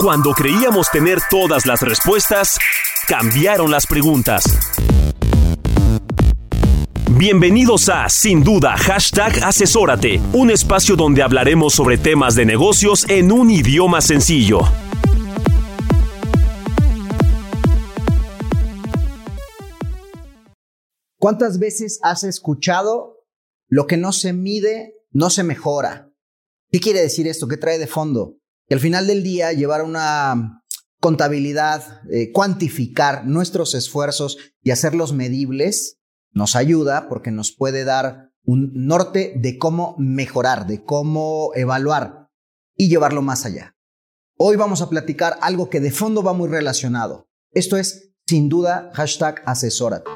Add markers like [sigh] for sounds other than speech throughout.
Cuando creíamos tener todas las respuestas, cambiaron las preguntas. Bienvenidos a Sin Duda Hashtag Asesórate, un espacio donde hablaremos sobre temas de negocios en un idioma sencillo. ¿Cuántas veces has escuchado lo que no se mide, no se mejora? ¿Qué quiere decir esto? ¿Qué trae de fondo? Que al final del día llevar una contabilidad, eh, cuantificar nuestros esfuerzos y hacerlos medibles nos ayuda porque nos puede dar un norte de cómo mejorar, de cómo evaluar y llevarlo más allá. Hoy vamos a platicar algo que de fondo va muy relacionado. Esto es, sin duda, hashtag asesórate.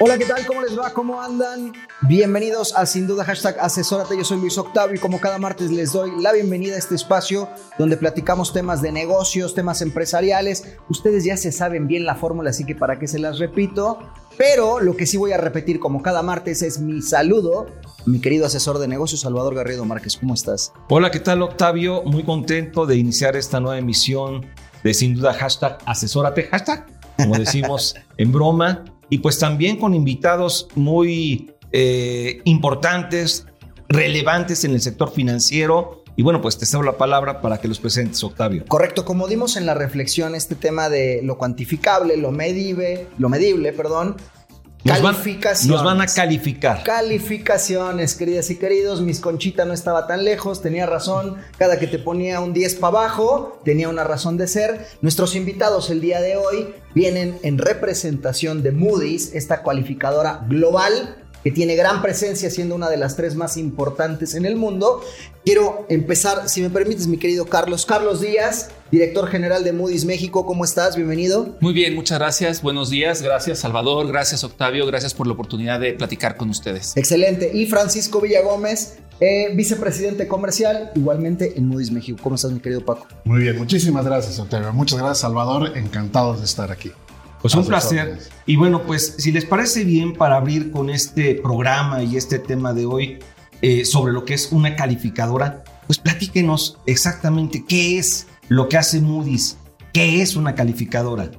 Hola, ¿qué tal? ¿Cómo les va? ¿Cómo andan? Bienvenidos a Sin Duda Hashtag Asesórate. Yo soy Luis Octavio y como cada martes les doy la bienvenida a este espacio donde platicamos temas de negocios, temas empresariales. Ustedes ya se saben bien la fórmula, así que para qué se las repito. Pero lo que sí voy a repetir como cada martes es mi saludo. Mi querido asesor de negocios, Salvador Garrido Márquez, ¿cómo estás? Hola, ¿qué tal Octavio? Muy contento de iniciar esta nueva emisión de Sin Duda Hashtag Asesórate. Hashtag, como decimos [laughs] en broma y pues también con invitados muy eh, importantes, relevantes en el sector financiero. Y bueno, pues te cedo la palabra para que los presentes, Octavio. Correcto, como dimos en la reflexión este tema de lo cuantificable, lo medible, lo medible, perdón, nos Calificaciones. Van, nos van a calificar. Calificaciones, queridas y queridos. Mis Conchita no estaba tan lejos, tenía razón. Cada que te ponía un 10 para abajo, tenía una razón de ser. Nuestros invitados el día de hoy vienen en representación de Moody's, esta cualificadora global que tiene gran presencia siendo una de las tres más importantes en el mundo. Quiero empezar, si me permites, mi querido Carlos. Carlos Díaz, director general de Moody's México, ¿cómo estás? Bienvenido. Muy bien, muchas gracias. Buenos días. Gracias, Salvador. Gracias, Octavio. Gracias por la oportunidad de platicar con ustedes. Excelente. Y Francisco Villagómez, eh, vicepresidente comercial, igualmente en Moody's México. ¿Cómo estás, mi querido Paco? Muy bien, muchísimas gracias, Octavio. Muchas gracias, Salvador. Encantados de estar aquí. Pues un placer. Y bueno, pues si les parece bien para abrir con este programa y este tema de hoy eh, sobre lo que es una calificadora, pues platíquenos exactamente qué es lo que hace Moody's, qué es una calificadora.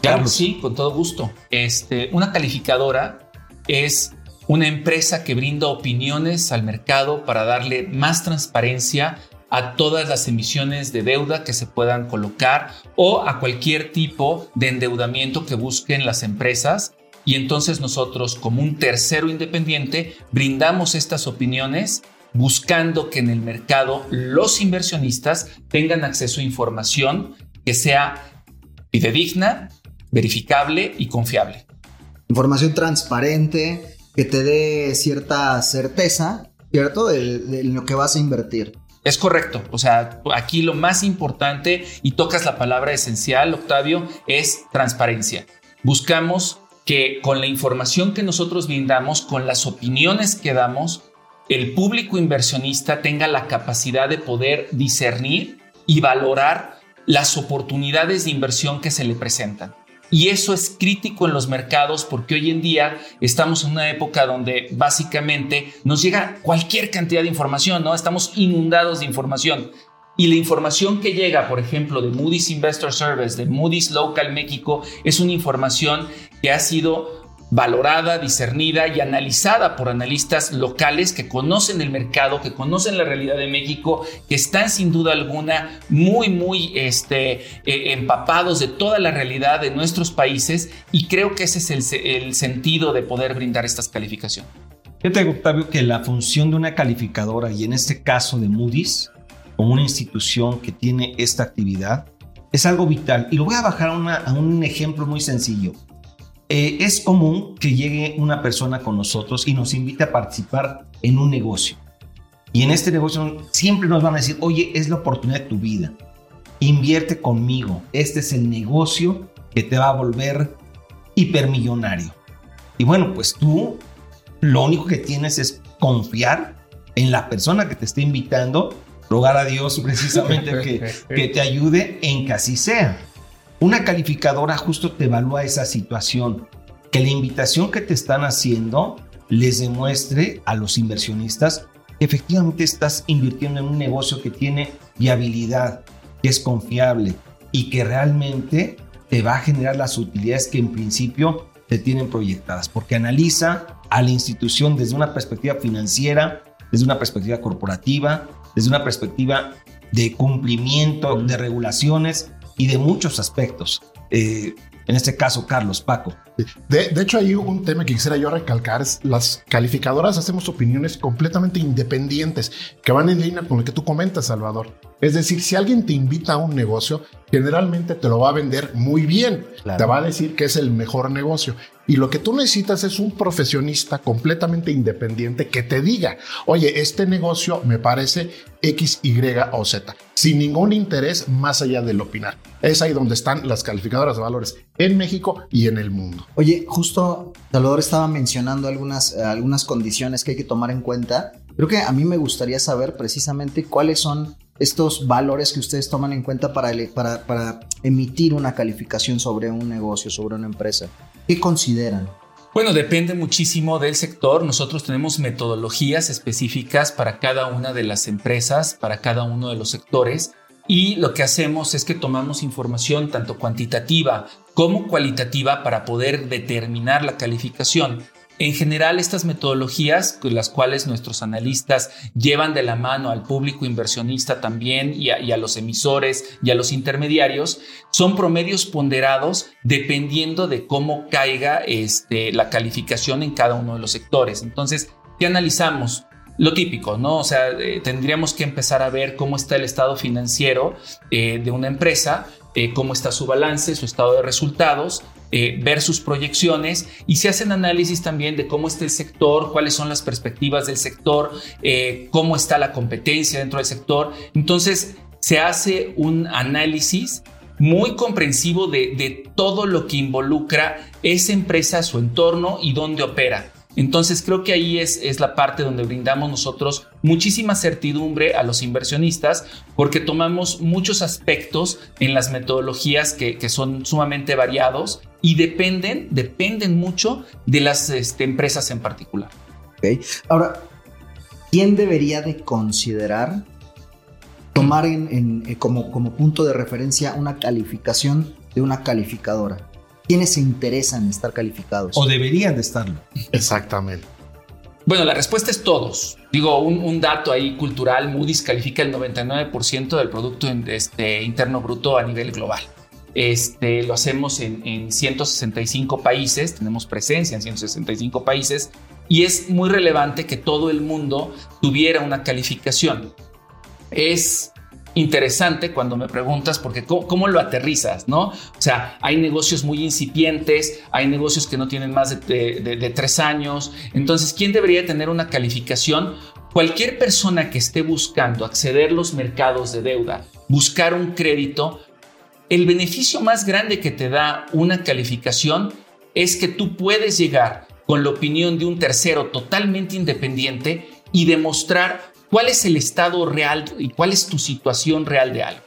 Claro, sí, con todo gusto. Este, una calificadora es una empresa que brinda opiniones al mercado para darle más transparencia a todas las emisiones de deuda que se puedan colocar o a cualquier tipo de endeudamiento que busquen las empresas. Y entonces nosotros, como un tercero independiente, brindamos estas opiniones buscando que en el mercado los inversionistas tengan acceso a información que sea fidedigna, verificable y confiable. Información transparente que te dé cierta certeza, ¿cierto? De, de lo que vas a invertir. Es correcto. O sea, aquí lo más importante, y tocas la palabra esencial, Octavio, es transparencia. Buscamos que con la información que nosotros brindamos, con las opiniones que damos, el público inversionista tenga la capacidad de poder discernir y valorar las oportunidades de inversión que se le presentan. Y eso es crítico en los mercados porque hoy en día estamos en una época donde básicamente nos llega cualquier cantidad de información, ¿no? Estamos inundados de información. Y la información que llega, por ejemplo, de Moody's Investor Service, de Moody's Local México, es una información que ha sido valorada, discernida y analizada por analistas locales que conocen el mercado, que conocen la realidad de México, que están sin duda alguna muy, muy este, eh, empapados de toda la realidad de nuestros países y creo que ese es el, sentido de poder brindar estas calificaciones. Fíjate, Octavio, que la función de una calificadora, y en este caso de Moody's, como una institución que tiene esta actividad, es algo vital. Y lo voy a bajar a un ejemplo muy sencillo. Eh, es común que llegue una persona con nosotros y nos invite a participar en un negocio. Y en este negocio siempre nos van a decir, oye, es la oportunidad de tu vida. Invierte conmigo. Este es el negocio que te va a volver hipermillonario. Y bueno, pues tú lo único que tienes es confiar en la persona que te está invitando, rogar a Dios precisamente que, [laughs] que te ayude en que así sea. Una calificadora justo te evalúa esa situación, que la invitación que te están haciendo les demuestre a los inversionistas que efectivamente estás invirtiendo en un negocio que tiene viabilidad, que es confiable y que realmente te va a generar las utilidades que en principio te tienen proyectadas, porque analiza a la institución desde una perspectiva financiera, desde una perspectiva corporativa, desde una perspectiva de cumplimiento de regulaciones y de muchos aspectos. Eh, en este caso, Carlos, Paco. De, de, hecho, hay un tema que quisiera yo recalcar. Es las calificadoras hacemos opiniones completamente independientes que van en línea con lo que tú comentas, Salvador. Es decir, si alguien te invita a un negocio, generalmente te lo va a vender muy bien. Claro. Te va a decir que es el mejor negocio. Y lo que tú necesitas es un profesionista completamente independiente que te diga, oye, este negocio me parece X, Y o Z, sin ningún interés más allá del opinar. Es ahí donde están las calificadoras de valores en México y en el mundo. Oye, justo Salvador estaba mencionando algunas, algunas condiciones que hay que tomar en cuenta. Creo que a mí me gustaría saber precisamente cuáles son estos valores que ustedes toman en cuenta para, para, para emitir una calificación sobre un negocio, sobre una empresa. ¿Qué consideran? Bueno, depende muchísimo del sector. Nosotros tenemos metodologías específicas para cada una de las empresas, para cada uno de los sectores. Y lo que hacemos es que tomamos información tanto cuantitativa como cualitativa para poder determinar la calificación. En general, estas metodologías, con las cuales nuestros analistas llevan de la mano al público inversionista también y a, los emisores y a los intermediarios, son promedios ponderados dependiendo de cómo caiga este, la calificación en cada uno de los sectores. Entonces, ¿qué analizamos? Lo típico, ¿no? O sea, eh, tendríamos que empezar a ver cómo está el estado financiero eh, de una empresa, eh, cómo está su balance, su estado de resultados, eh, ver sus proyecciones y se hacen análisis también de cómo está el sector, cuáles son las perspectivas del sector, cómo está la competencia dentro del sector. Entonces se hace un análisis muy comprensivo de, de todo lo que involucra esa empresa, su entorno y dónde opera. Entonces creo que ahí es, la parte donde brindamos nosotros muchísima certidumbre a los inversionistas porque tomamos muchos aspectos en las metodologías que, son sumamente variados y dependen, dependen mucho de las este, empresas en particular. Okay. Ahora, ¿quién debería de considerar tomar eh, como punto de referencia una calificación de una calificadora? ¿Quiénes se interesan en estar calificados? O deberían de estarlo. Exactamente. Bueno, la respuesta es todos. Digo, un, un dato ahí cultural, Moody's califica el 99% del Producto este, Interno Bruto a nivel global. Este, lo hacemos en, en 165 países, tenemos presencia en 165 países y es muy relevante que todo el mundo tuviera una calificación. Es interesante cuando me preguntas porque ¿cómo, lo aterrizas, ¿no? O sea, hay negocios muy incipientes, hay negocios que no tienen más de, de, de, tres años. Entonces, ¿quién debería tener una calificación? Cualquier persona que esté buscando acceder a los mercados de deuda, buscar un crédito, el beneficio más grande que te da una calificación es que tú puedes llegar con la opinión de un tercero totalmente independiente y demostrar cuál es el estado real y cuál es tu situación real de algo.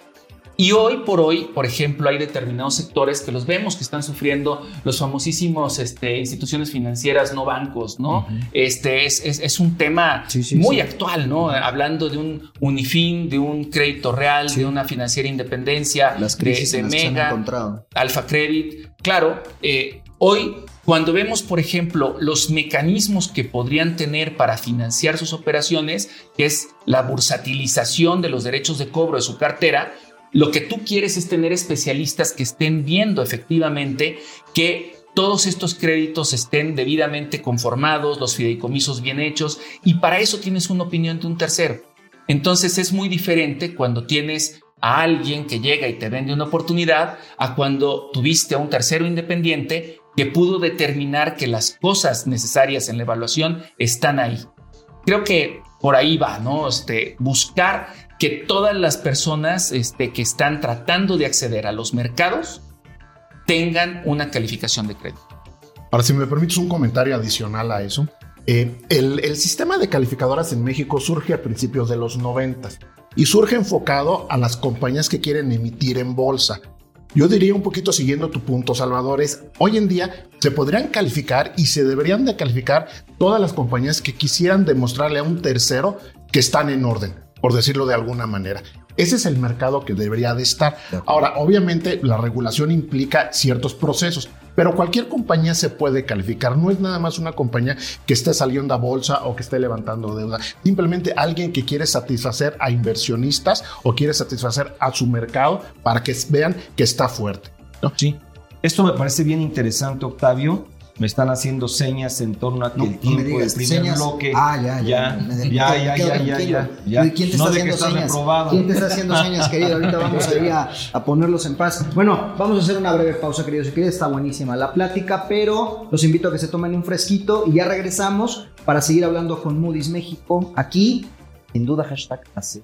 Y hoy por hoy, por ejemplo, hay determinados sectores que los vemos que están sufriendo los famosísimos este, instituciones financieras, no bancos, ¿no? Uh -huh. Este es, es, es, un tema sí, sí, muy sí. actual, ¿no? Hablando de un Unifin, de un crédito real, de una financiera independencia, las crisis de, de Mega, Alfa Credit. Claro, eh, hoy cuando vemos, por ejemplo, los mecanismos que podrían tener para financiar sus operaciones, que es la bursatilización de los derechos de cobro de su cartera, lo que tú quieres es tener especialistas que estén viendo efectivamente que todos estos créditos estén debidamente conformados, los fideicomisos bien hechos, y para eso tienes una opinión de un tercero. Entonces es muy diferente cuando tienes a alguien que llega y te vende una oportunidad a cuando tuviste a un tercero independiente que pudo determinar que las cosas necesarias en la evaluación están ahí. Creo que por ahí va, ¿no? Este, buscar que todas las personas este, que están tratando de acceder a los mercados tengan una calificación de crédito. Ahora, si me permites un comentario adicional a eso, eh, el, el, sistema de calificadoras en México surge a principios de los 90 y surge enfocado a las compañías que quieren emitir en bolsa. Yo diría un poquito siguiendo tu punto, Salvador, es hoy en día se podrían calificar y se deberían de calificar todas las compañías que quisieran demostrarle a un tercero que están en orden, por decirlo de alguna manera. Ese es el mercado que debería de estar. Ahora, obviamente la regulación implica ciertos procesos, pero cualquier compañía se puede calificar. No es nada más una compañía que esté saliendo a bolsa o que esté levantando deuda. Simplemente alguien que quiere satisfacer a inversionistas o quiere satisfacer a su mercado para que vean que está fuerte. Sí. Esto me parece bien interesante, Octavio, me están haciendo señas en torno a que el tiempo del primer bloque. Ah, ya, ya. Ya, ya, ya, ya, ya, ya, ¿Quién te está haciendo señas? ¿Quién te está haciendo señas, querido? Ahorita vamos a ir a, a, ponerlos en paz. Bueno, vamos a hacer una breve pausa, queridos y queridas. Está buenísima la plática, pero los invito a que se tomen un fresquito y ya regresamos para seguir hablando con Moody's México aquí. Sin duda, hashtag así.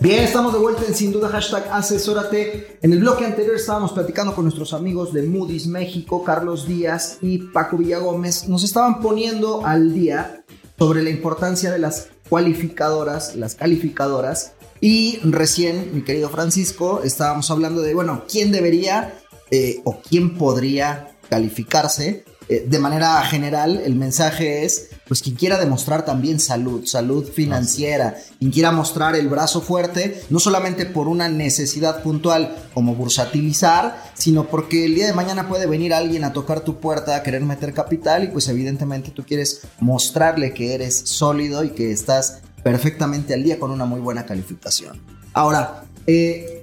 Bien, estamos de vuelta en Sin Duda Hashtag Asesórate. En el bloque anterior estábamos platicando con nuestros amigos de Moody's México, Carlos Díaz y Paco Villagómez. Nos estaban poniendo al día sobre la importancia de las cualificadoras, las calificadoras. Y recién, mi querido Francisco, estábamos hablando de, bueno, quién debería eh, o quién podría calificarse. Eh, de manera general, el mensaje es, pues quien quiera demostrar también salud, salud financiera, quien quiera mostrar el brazo fuerte, no solamente por una necesidad puntual como bursatilizar, sino porque el día de mañana puede venir alguien a tocar tu puerta a querer meter capital y pues evidentemente tú quieres mostrarle que eres sólido y que estás perfectamente al día con una muy buena calificación. Ahora, eh,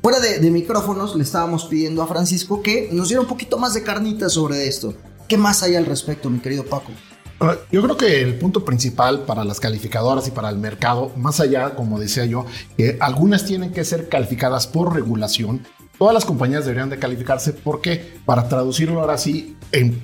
Fuera de, de, micrófonos le estábamos pidiendo a Francisco que nos diera un poquito más de carnita sobre esto. ¿Qué más hay al respecto, mi querido Paco? Yo creo que el punto principal para las calificadoras y para el mercado, más allá, como decía yo, que algunas tienen que ser calificadas por regulación. Todas las compañías deberían de calificarse porque, para traducirlo ahora sí en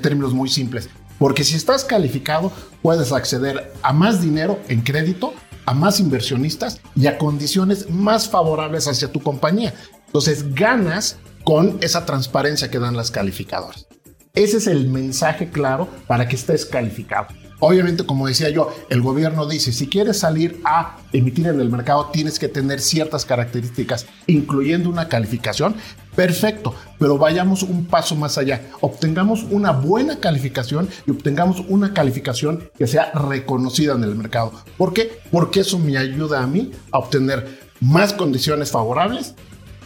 términos muy simples, porque si estás calificado puedes acceder a más dinero en crédito, a más inversionistas y a condiciones más favorables hacia tu compañía. Entonces ganas con esa transparencia que dan las calificadoras. Ese es el mensaje claro para que estés calificado. Obviamente, como decía yo, el gobierno dice, si quieres salir a emitir en el mercado, tienes que tener ciertas características, incluyendo una calificación. Perfecto, pero vayamos un paso más allá. Obtengamos una buena calificación y obtengamos una calificación que sea reconocida en el mercado. ¿Por qué? Porque eso me ayuda a mí a obtener más condiciones favorables,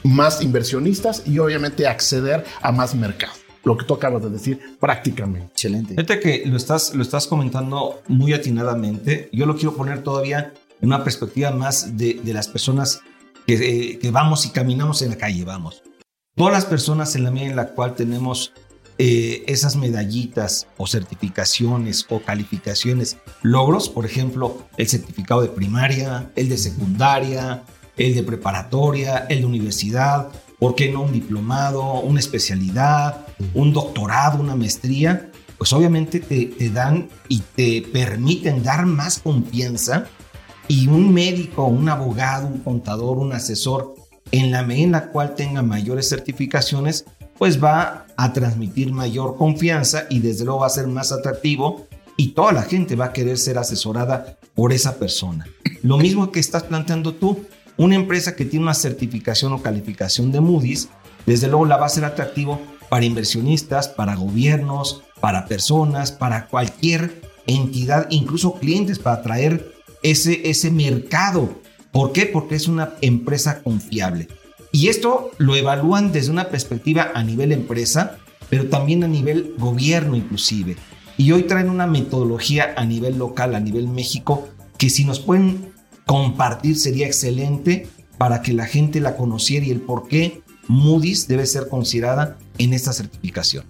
más inversionistas y obviamente acceder a más mercado lo que tú acabas de decir prácticamente. Excelente. Fíjate que lo estás, lo estás comentando muy atinadamente. Yo lo quiero poner todavía en una perspectiva más de, de las personas que, eh, que, vamos y caminamos en la calle, vamos. Todas las personas en la medida en la cual tenemos eh, esas medallitas o certificaciones o calificaciones, logros, por ejemplo, el certificado de primaria, el de secundaria, el de preparatoria, el de universidad, ¿por qué no un diplomado, una especialidad, un doctorado, una maestría? Pues obviamente te, dan y te permiten dar más confianza y un médico, un abogado, un contador, un asesor, en la medida en la cual tenga mayores certificaciones, pues va a transmitir mayor confianza y desde luego va a ser más atractivo y toda la gente va a querer ser asesorada por esa persona. Lo mismo que estás planteando tú, una empresa que tiene una certificación o calificación de Moody's, desde luego la va a ser atractivo para inversionistas, para gobiernos, para personas, para cualquier entidad, incluso clientes, para atraer ese, ese mercado. ¿Por qué? Porque es una empresa confiable. Y esto lo evalúan desde una perspectiva a nivel empresa, pero también a nivel gobierno inclusive. Y hoy traen una metodología a nivel local, a nivel México, que si nos pueden compartir sería excelente para que la gente la conociera y el por qué Moody's debe ser considerada en esta certificación.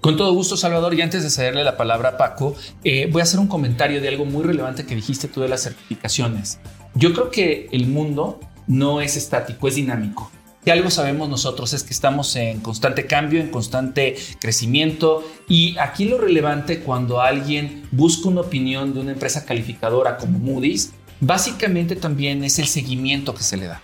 Con todo gusto, Salvador. Y antes de cederle la palabra a Paco, eh, voy a hacer un comentario de algo muy relevante que dijiste tú de las certificaciones. Yo creo que el mundo no es estático, es dinámico. Si algo sabemos nosotros es que estamos en constante cambio, en constante crecimiento y aquí lo relevante cuando alguien busca una opinión de una empresa calificadora como Moody's, básicamente también es el seguimiento que se le da.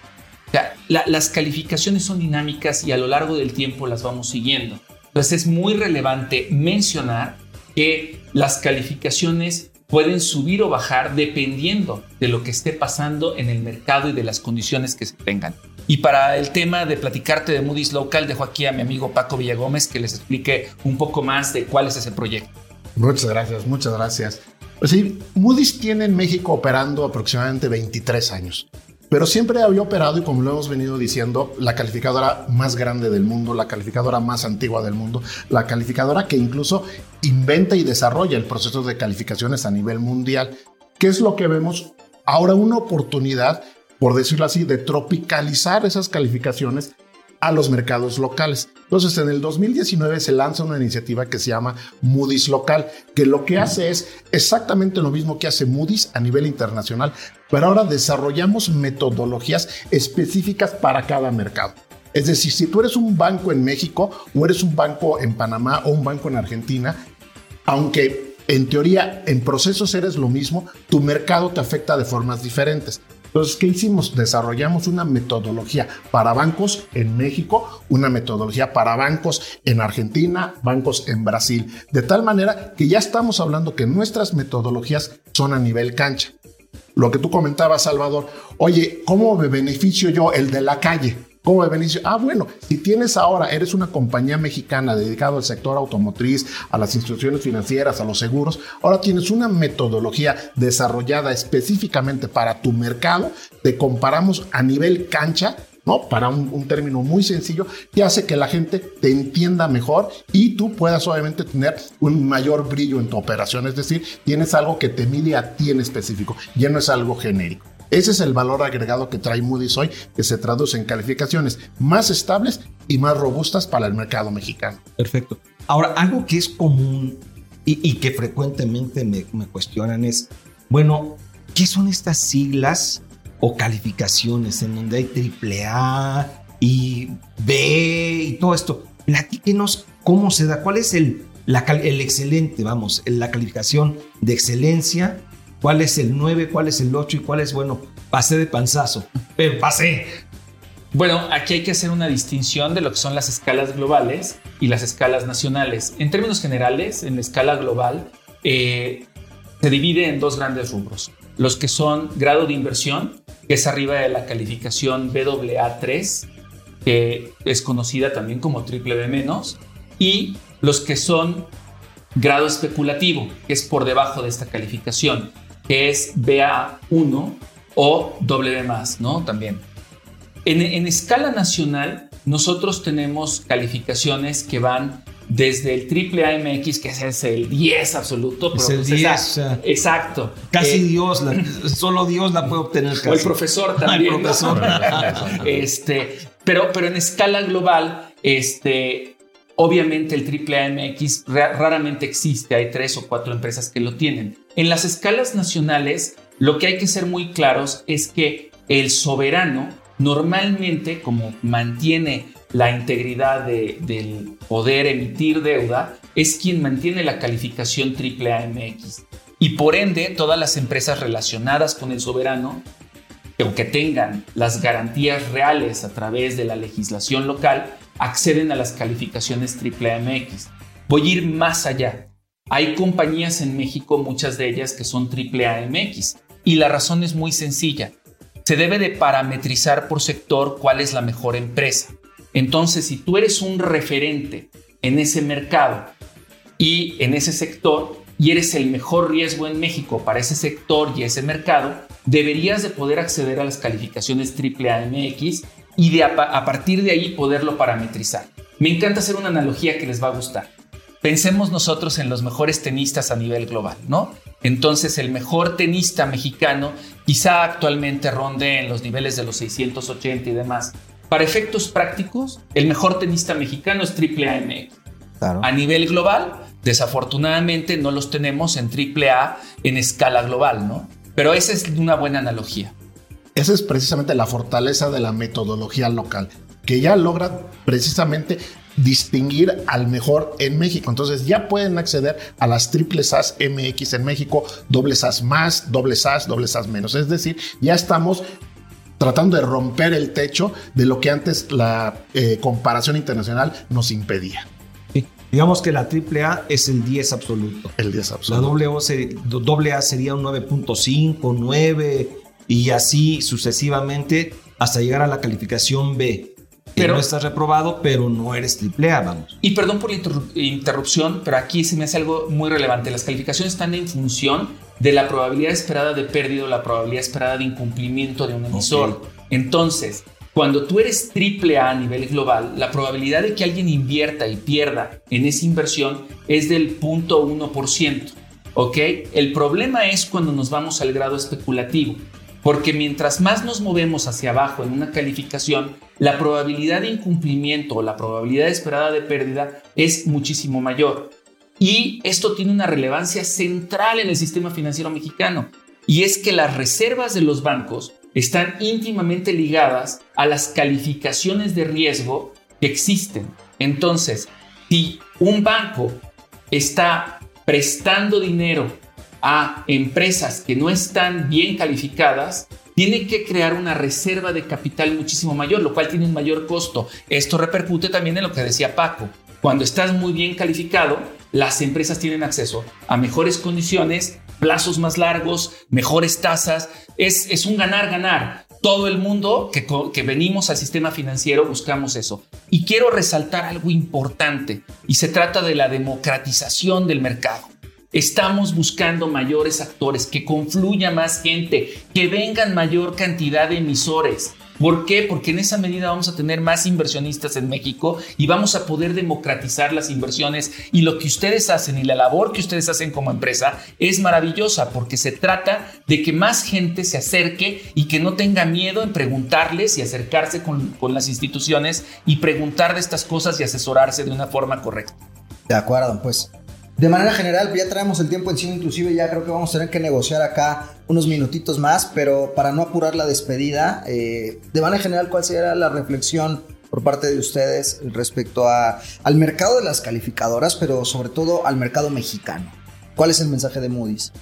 Las calificaciones son dinámicas y a lo largo del tiempo las vamos siguiendo. Entonces es muy relevante mencionar que las calificaciones pueden subir o bajar dependiendo de lo que esté pasando en el mercado y de las condiciones que se tengan. Y para el tema de platicarte de Moody's Local, dejo aquí a mi amigo Paco Villagómez que les explique un poco más de cuál es ese proyecto. Muchas gracias, muchas gracias. Pues Moody's tiene en México operando aproximadamente 23 años, pero siempre había operado y como lo hemos venido diciendo, la calificadora más grande del mundo, la calificadora más antigua del mundo, la calificadora que incluso inventa y desarrolla el proceso de calificaciones a nivel mundial. ¿Qué es lo que vemos? Ahora una oportunidad por decirlo así, de tropicalizar esas calificaciones a los mercados locales. Entonces, en el 2019 se lanza una iniciativa que se llama Moody's Local, que lo que hace es exactamente lo mismo que hace Moody's a nivel internacional, pero ahora desarrollamos metodologías específicas para cada mercado. Es decir, si tú eres un banco en México o eres un banco en Panamá o un banco en Argentina, aunque en teoría en procesos eres lo mismo, tu mercado te afecta de formas diferentes. Entonces, ¿qué hicimos? Desarrollamos una metodología para bancos en México, una metodología para bancos en Argentina, bancos en Brasil, de tal manera que ya estamos hablando que nuestras metodologías son a nivel cancha. Lo que tú comentabas, Salvador, oye, ¿cómo me beneficio yo el de la calle? ¿Cómo me beneficio? Ah, bueno, si tienes ahora, eres una compañía mexicana dedicada al sector automotriz, a las instituciones financieras, a los seguros, ahora tienes una metodología desarrollada específicamente para tu mercado, te comparamos a nivel cancha ¿no? Para un, un, término muy sencillo que hace que la gente te entienda mejor y tú puedas obviamente tener un mayor brillo en tu operación. Es decir, tienes algo que te mide a ti en específico, ya no es algo genérico. Ese es el valor agregado que trae Moody's hoy, que se traduce en calificaciones más estables y más robustas para el mercado mexicano. Perfecto. Ahora, algo que es común y, que frecuentemente me, cuestionan es, bueno, ¿qué son estas siglas o calificaciones en donde hay triple A y B y todo esto? Platíquenos cómo se da, cuál es el, el excelente, vamos, la calificación de excelencia cuál es el 9, cuál es el 8 y cuál es, bueno, pasé de panzazo, pero pasé. Bueno, aquí hay que hacer una distinción de lo que son las escalas globales y las escalas nacionales. En términos generales, en la escala global, eh, se divide en dos grandes rubros. Los que son grado de inversión, que es arriba de la calificación BAA3, que es conocida también como triple B y los que son grado especulativo, que es por debajo de esta calificación que es BA1 o W ¿no? También. En, escala nacional, nosotros tenemos calificaciones que van desde el triple AMX, que es el 10 absoluto. Es el 10. exacto. Casi eh, Dios, [laughs] solo Dios la puede obtener. O el profesor [laughs] también. El profesor. [laughs] este, pero, pero en escala global, este, Obviamente el AAA-MX raramente existe, hay tres o cuatro empresas que lo tienen. En las escalas nacionales, lo que hay que ser muy claros es que el soberano normalmente, como mantiene la integridad del poder emitir deuda, es quien mantiene la calificación AAA-MX. Y por ende, todas las empresas relacionadas con el soberano, aunque tengan las garantías reales a través de la legislación local, acceden a las calificaciones AAA-MX. Voy a ir más allá. Hay compañías en México, muchas de ellas que son AAA-MX, y la razón es muy sencilla. Se debe de parametrizar por sector cuál es la mejor empresa. Entonces, si tú eres un referente en ese mercado y en ese sector y eres el mejor riesgo en México para ese sector y ese mercado, deberías de poder acceder a las calificaciones AAA-MX y de a, partir de ahí poderlo parametrizar. Me encanta hacer una analogía que les va a gustar. Pensemos nosotros en los mejores tenistas a nivel global, ¿no? Entonces el mejor tenista mexicano quizá actualmente ronde en los niveles de los 680 y demás. para efectos prácticos, el mejor tenista mexicano es Triple AMX. Claro. A nivel global, desafortunadamente no los tenemos en AAA en escala global, ¿no? Pero esa es una buena analogía. Esa es precisamente la fortaleza de la metodología local, que ya logra precisamente distinguir al mejor en México. Entonces ya pueden acceder a las triple SAS MX en México, doble SAS más, doble SAS, doble SAS menos. Es decir, ya estamos tratando de romper el techo de lo que antes la eh, comparación internacional nos impedía. Sí. Digamos que la AAA es el 10 absoluto. El 10 La absoluto. doble O se- doble A sería un 9.5, 9 y así sucesivamente hasta llegar a la calificación B. Que Pero- no estás reprobado, pero no eres triple A, vamos. Y perdón por la interru- interrupción, pero aquí se me hace algo muy relevante. Las calificaciones están en función de la probabilidad esperada de pérdida o la probabilidad esperada de incumplimiento de un emisor. Ok. Entonces, cuando tú eres triple A a nivel global, la probabilidad de que alguien invierta y pierda en esa inversión es del 0.1%. ¿Ok? El problema es cuando nos vamos al grado especulativo. Porque mientras más nos movemos hacia abajo en una calificación, la probabilidad de incumplimiento o la probabilidad esperada de pérdida es muchísimo mayor. Y esto tiene una relevancia central en el sistema financiero mexicano. Y es que las reservas de los bancos están íntimamente ligadas a las calificaciones de riesgo que existen. Entonces, si un banco está prestando dinero a empresas que no están bien calificadas, tiene que crear una reserva de capital muchísimo mayor, lo cual tiene un mayor costo. Esto repercute también en lo que decía Paco. Cuando estás muy bien calificado, las empresas tienen acceso a mejores condiciones, plazos más largos, mejores tasas. Es, es un ganar-ganar. Todo el mundo que, que venimos al sistema financiero buscamos eso. Y quiero resaltar algo importante, y se trata de la democratización del mercado. Estamos buscando mayores actores, que confluya más gente, que vengan mayor cantidad de emisores. ¿Por qué? Porque en esa medida vamos a tener más inversionistas en México y vamos a poder democratizar las inversiones. Y lo que ustedes hacen y la labor que ustedes hacen como empresa es maravillosa porque se trata de que más gente se acerque y que no tenga miedo en preguntarles y acercarse con, con las instituciones y preguntar de estas cosas y asesorarse de una forma correcta. De acuerdo, pues. De manera general, ya traemos el tiempo encima, inclusive ya creo que vamos a tener que negociar acá unos minutitos más, pero para no apurar la despedida, eh, de manera general, ¿cuál sería la reflexión por parte de ustedes respecto a, al mercado de las calificadoras, pero sobre todo al mercado mexicano? ¿Cuál es el mensaje de Moody's?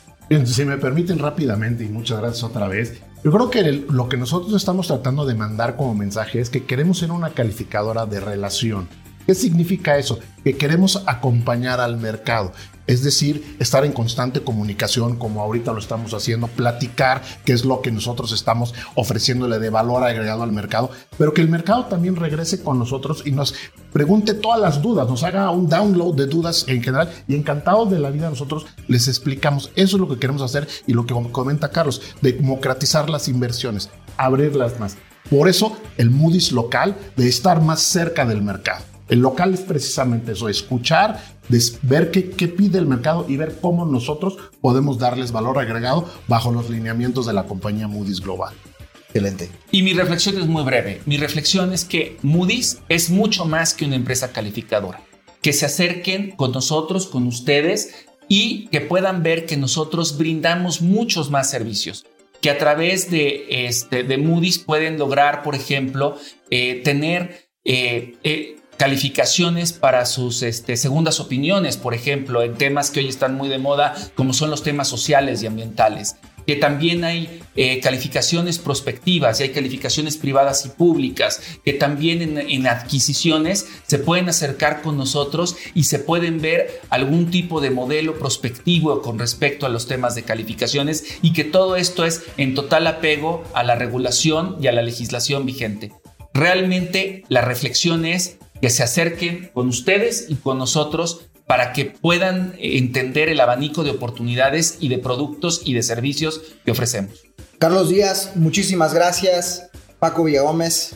Si me permiten rápidamente, y muchas gracias otra vez, yo creo que el- lo que nosotros estamos tratando de mandar como mensaje es que queremos ser una calificadora de relación. ¿Qué significa eso? Que queremos acompañar al mercado. Es decir, estar en constante comunicación como ahorita lo estamos haciendo, platicar qué es lo que nosotros estamos ofreciéndole de valor agregado al mercado, pero que el mercado también regrese con nosotros y nos pregunte todas las dudas, nos haga un download de dudas en general y encantados de la vida nosotros les explicamos. Eso es lo que queremos hacer y lo que comenta Carlos, democratizar las inversiones, abrirlas más. Por eso el Moody's local de estar más cerca del mercado. El local es precisamente eso, escuchar, ver qué, qué pide el mercado y ver cómo nosotros podemos darles valor agregado bajo los lineamientos de la compañía Moody's Global. Excelente. Y mi reflexión es muy breve. Mi reflexión es que Moody's es mucho más que una empresa calificadora. Que se acerquen con nosotros, con ustedes y que puedan ver que nosotros brindamos muchos más servicios. Que a través de, este, de Moody's pueden lograr, por ejemplo, eh, tener eh, eh, calificaciones para sus este, segundas opiniones, por ejemplo, en temas que hoy están muy de moda, como son los temas sociales y ambientales que también hay eh, calificaciones prospectivas y hay calificaciones privadas y públicas, que también en, en, adquisiciones se pueden acercar con nosotros y se pueden ver algún tipo de modelo prospectivo con respecto a los temas de calificaciones y que todo esto es en total apego a la regulación y a la legislación vigente. Realmente la reflexión es que se acerquen con ustedes y con nosotros para que puedan entender el abanico de oportunidades y de productos y de servicios que ofrecemos. Carlos Díaz, muchísimas gracias. Paco Villagómez.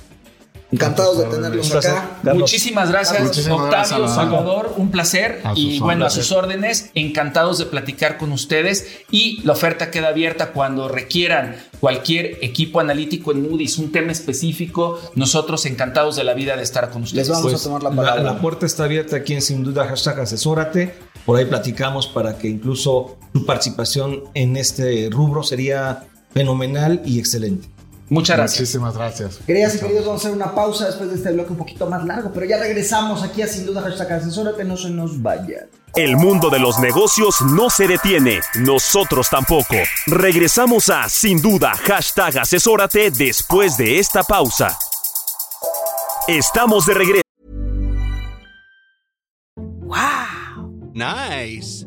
Encantados de tenerlos acá. Muchísimas gracias, Muchísimas Octavio, gracias, Salvador, un placer. Y bueno, a sus órdenes, encantados de platicar con ustedes. Y la oferta queda abierta cuando requieran cualquier equipo analítico en Moody's, un tema específico. Nosotros encantados de la vida de estar con ustedes. Les vamos Pues, a tomar la palabra. La, puerta está abierta aquí en Sin Duda, hashtag asesórate. Por ahí platicamos para que incluso tu participación en este rubro sería fenomenal y excelente. Muchas gracias. Muchísimas gracias. Queridas y queridos, vamos a hacer una pausa después de este bloque un poquito más largo, pero ya regresamos aquí a Sin Duda Hashtag Asesórate, no se nos vaya. El mundo de los negocios no se detiene, nosotros tampoco. Regresamos a Sin Duda, hashtag asesórate después de esta pausa. Estamos de regreso. Nice.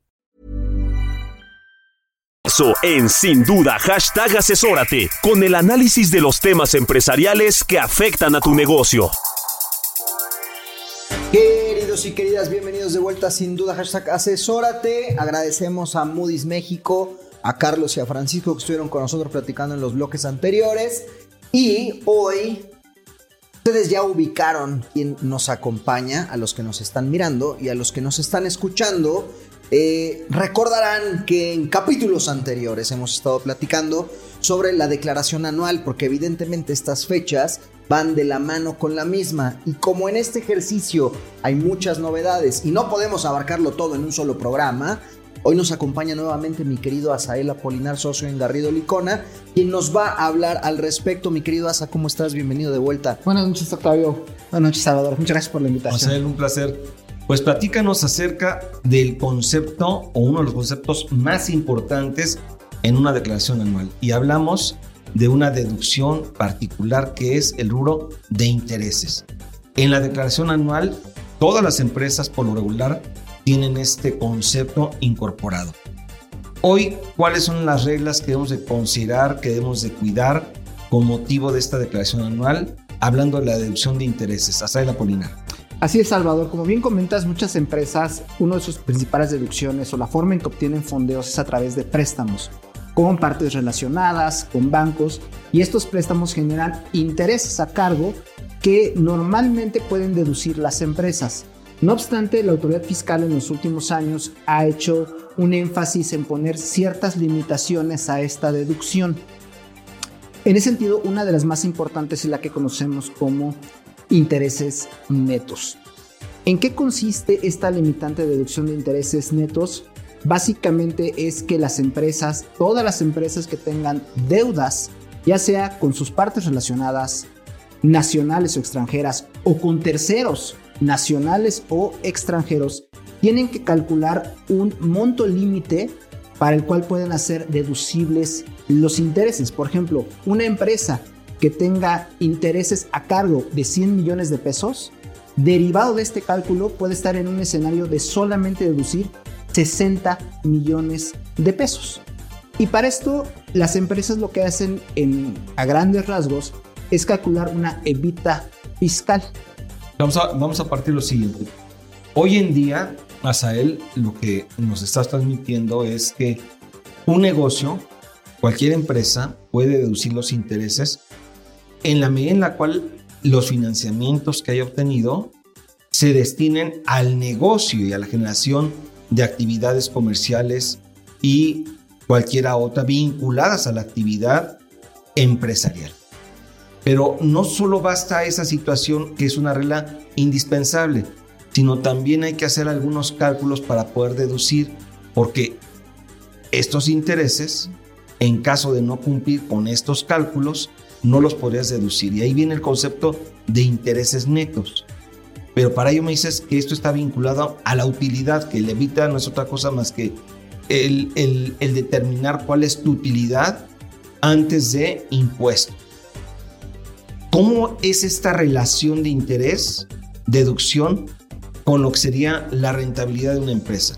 en Sin Duda, hashtag asesórate, con el análisis de los temas empresariales que afectan a tu negocio. Queridos y queridas, bienvenidos de vuelta a Sin Duda Hashtag Asesórate. Agradecemos a Moody's México, a Carlos y a Francisco que estuvieron con nosotros platicando en los bloques anteriores. Y hoy ustedes ya ubicaron quién nos acompaña, a los que nos están mirando y a los que nos están escuchando. Eh, recordarán que en capítulos anteriores hemos estado platicando sobre la declaración anual, porque evidentemente estas fechas van de la mano con la misma. Y como en este ejercicio hay muchas novedades y no podemos abarcarlo todo en un solo programa, hoy nos acompaña nuevamente mi querido Asael Apolinar, socio en Garrido Licona, quien nos va a hablar al respecto. Mi querido Asa, ¿cómo estás? Bienvenido de vuelta. Buenas noches, Octavio. Buenas noches, Salvador. Muchas gracias por la invitación. Marcel, un placer. Pues platícanos acerca del concepto o uno de los conceptos más importantes en una declaración anual. Y hablamos de una deducción particular que es el rubro de intereses. En la declaración anual, todas las empresas por lo regular tienen este concepto incorporado. Hoy, ¿cuáles son las reglas que debemos de considerar, que debemos de cuidar con motivo de esta declaración anual? Hablando de la deducción de intereses. Hasta la Polina. Así es, Salvador. Como bien comentas, muchas empresas, una de sus principales deducciones o la forma en que obtienen fondeos es a través de préstamos, con partes relacionadas, con bancos, y estos préstamos generan intereses a cargo que normalmente pueden deducir las empresas. No obstante, la autoridad fiscal en los últimos años ha hecho un énfasis en poner ciertas limitaciones a esta deducción. En ese sentido, una de las más importantes es la que conocemos como intereses netos. ¿En qué consiste esta limitante de deducción de intereses netos? Básicamente es que las empresas, todas las empresas que tengan deudas, ya sea con sus partes relacionadas, nacionales o extranjeras, o con terceros nacionales o extranjeros, tienen que calcular un monto límite para el cual pueden hacer deducibles los intereses. Por ejemplo, una empresa que tenga intereses a cargo de 100 millones de pesos, derivado de este cálculo puede estar en un escenario de solamente deducir 60 millones de pesos. Y para esto las empresas lo que hacen en, a grandes rasgos es calcular una evita fiscal. Vamos a, vamos a partir lo siguiente. Hoy en día, Asael, lo que nos estás transmitiendo es que un negocio, cualquier empresa, puede deducir los intereses en la medida en la cual los financiamientos que haya obtenido se destinen al negocio y a la generación de actividades comerciales y cualquiera otra vinculadas a la actividad empresarial. Pero no solo basta esa situación que es una regla indispensable, sino también hay que hacer algunos cálculos para poder deducir, porque estos intereses, en caso de no cumplir con estos cálculos, no los podrías deducir. Y ahí viene el concepto de intereses netos. Pero para ello me dices que esto está vinculado a la utilidad, que el evita no es otra cosa más que el, el determinar cuál es tu utilidad antes de impuesto. ¿Cómo es esta relación de interés, deducción, con lo que sería la rentabilidad de una empresa?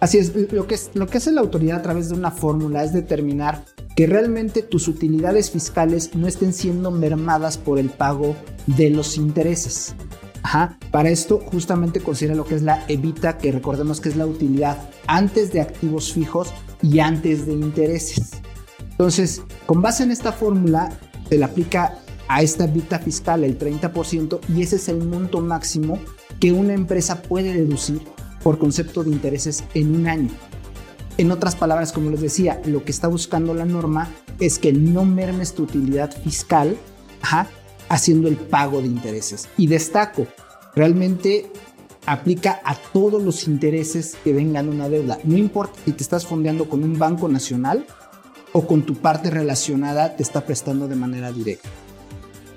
Así es, lo que, es, lo que hace la autoridad a través de una fórmula es determinar que realmente tus utilidades fiscales no estén siendo mermadas por el pago de los intereses. Ajá. Para esto justamente considera lo que es la evita, que recordemos que es la utilidad antes de activos fijos y antes de intereses. Entonces, con base en esta fórmula, se le aplica a esta evita fiscal el 30% y ese es el monto máximo que una empresa puede deducir por concepto de intereses en un año. En otras palabras, como les decía, lo que está buscando la norma es que no mermes tu utilidad fiscal haciendo el pago de intereses. Y destaco, realmente aplica a todos los intereses que vengan una deuda. No importa si te estás fondeando con un banco nacional o con tu parte relacionada te está prestando de manera directa.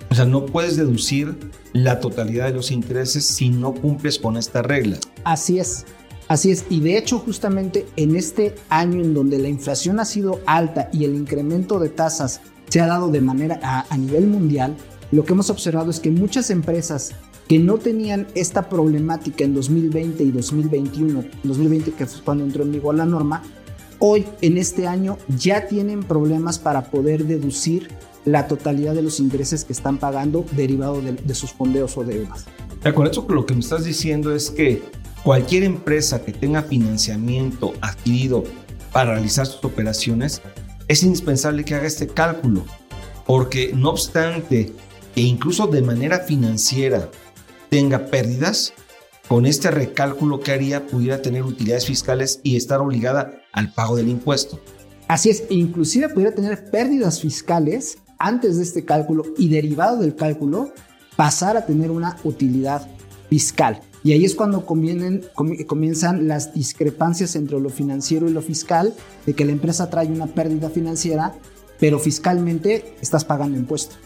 O sea, no puedes deducir la totalidad de los intereses si no cumples con esta regla. Así es. Así es, y de hecho justamente en este año en donde la inflación ha sido alta y el incremento de tasas se ha dado de manera a, nivel mundial, lo que hemos observado es que muchas empresas que no tenían esta problemática en 2020 y 2021, 2020 que fue cuando entró en vigor la norma, hoy en este año ya tienen problemas para poder deducir la totalidad de los intereses que están pagando derivado de, sus fondeos o deudas. Con eso lo que me estás diciendo es que cualquier empresa que tenga financiamiento adquirido para realizar sus operaciones, es indispensable que haga este cálculo, porque no obstante e incluso de manera financiera tenga pérdidas, con este recálculo que haría pudiera tener utilidades fiscales y estar obligada al pago del impuesto. Así es, e inclusive pudiera tener pérdidas fiscales antes de este cálculo y derivado del cálculo pasar a tener una utilidad fiscal. Y ahí es cuando comienzan las discrepancias entre lo financiero y lo fiscal, de que la empresa trae una pérdida financiera, pero fiscalmente estás pagando impuesto.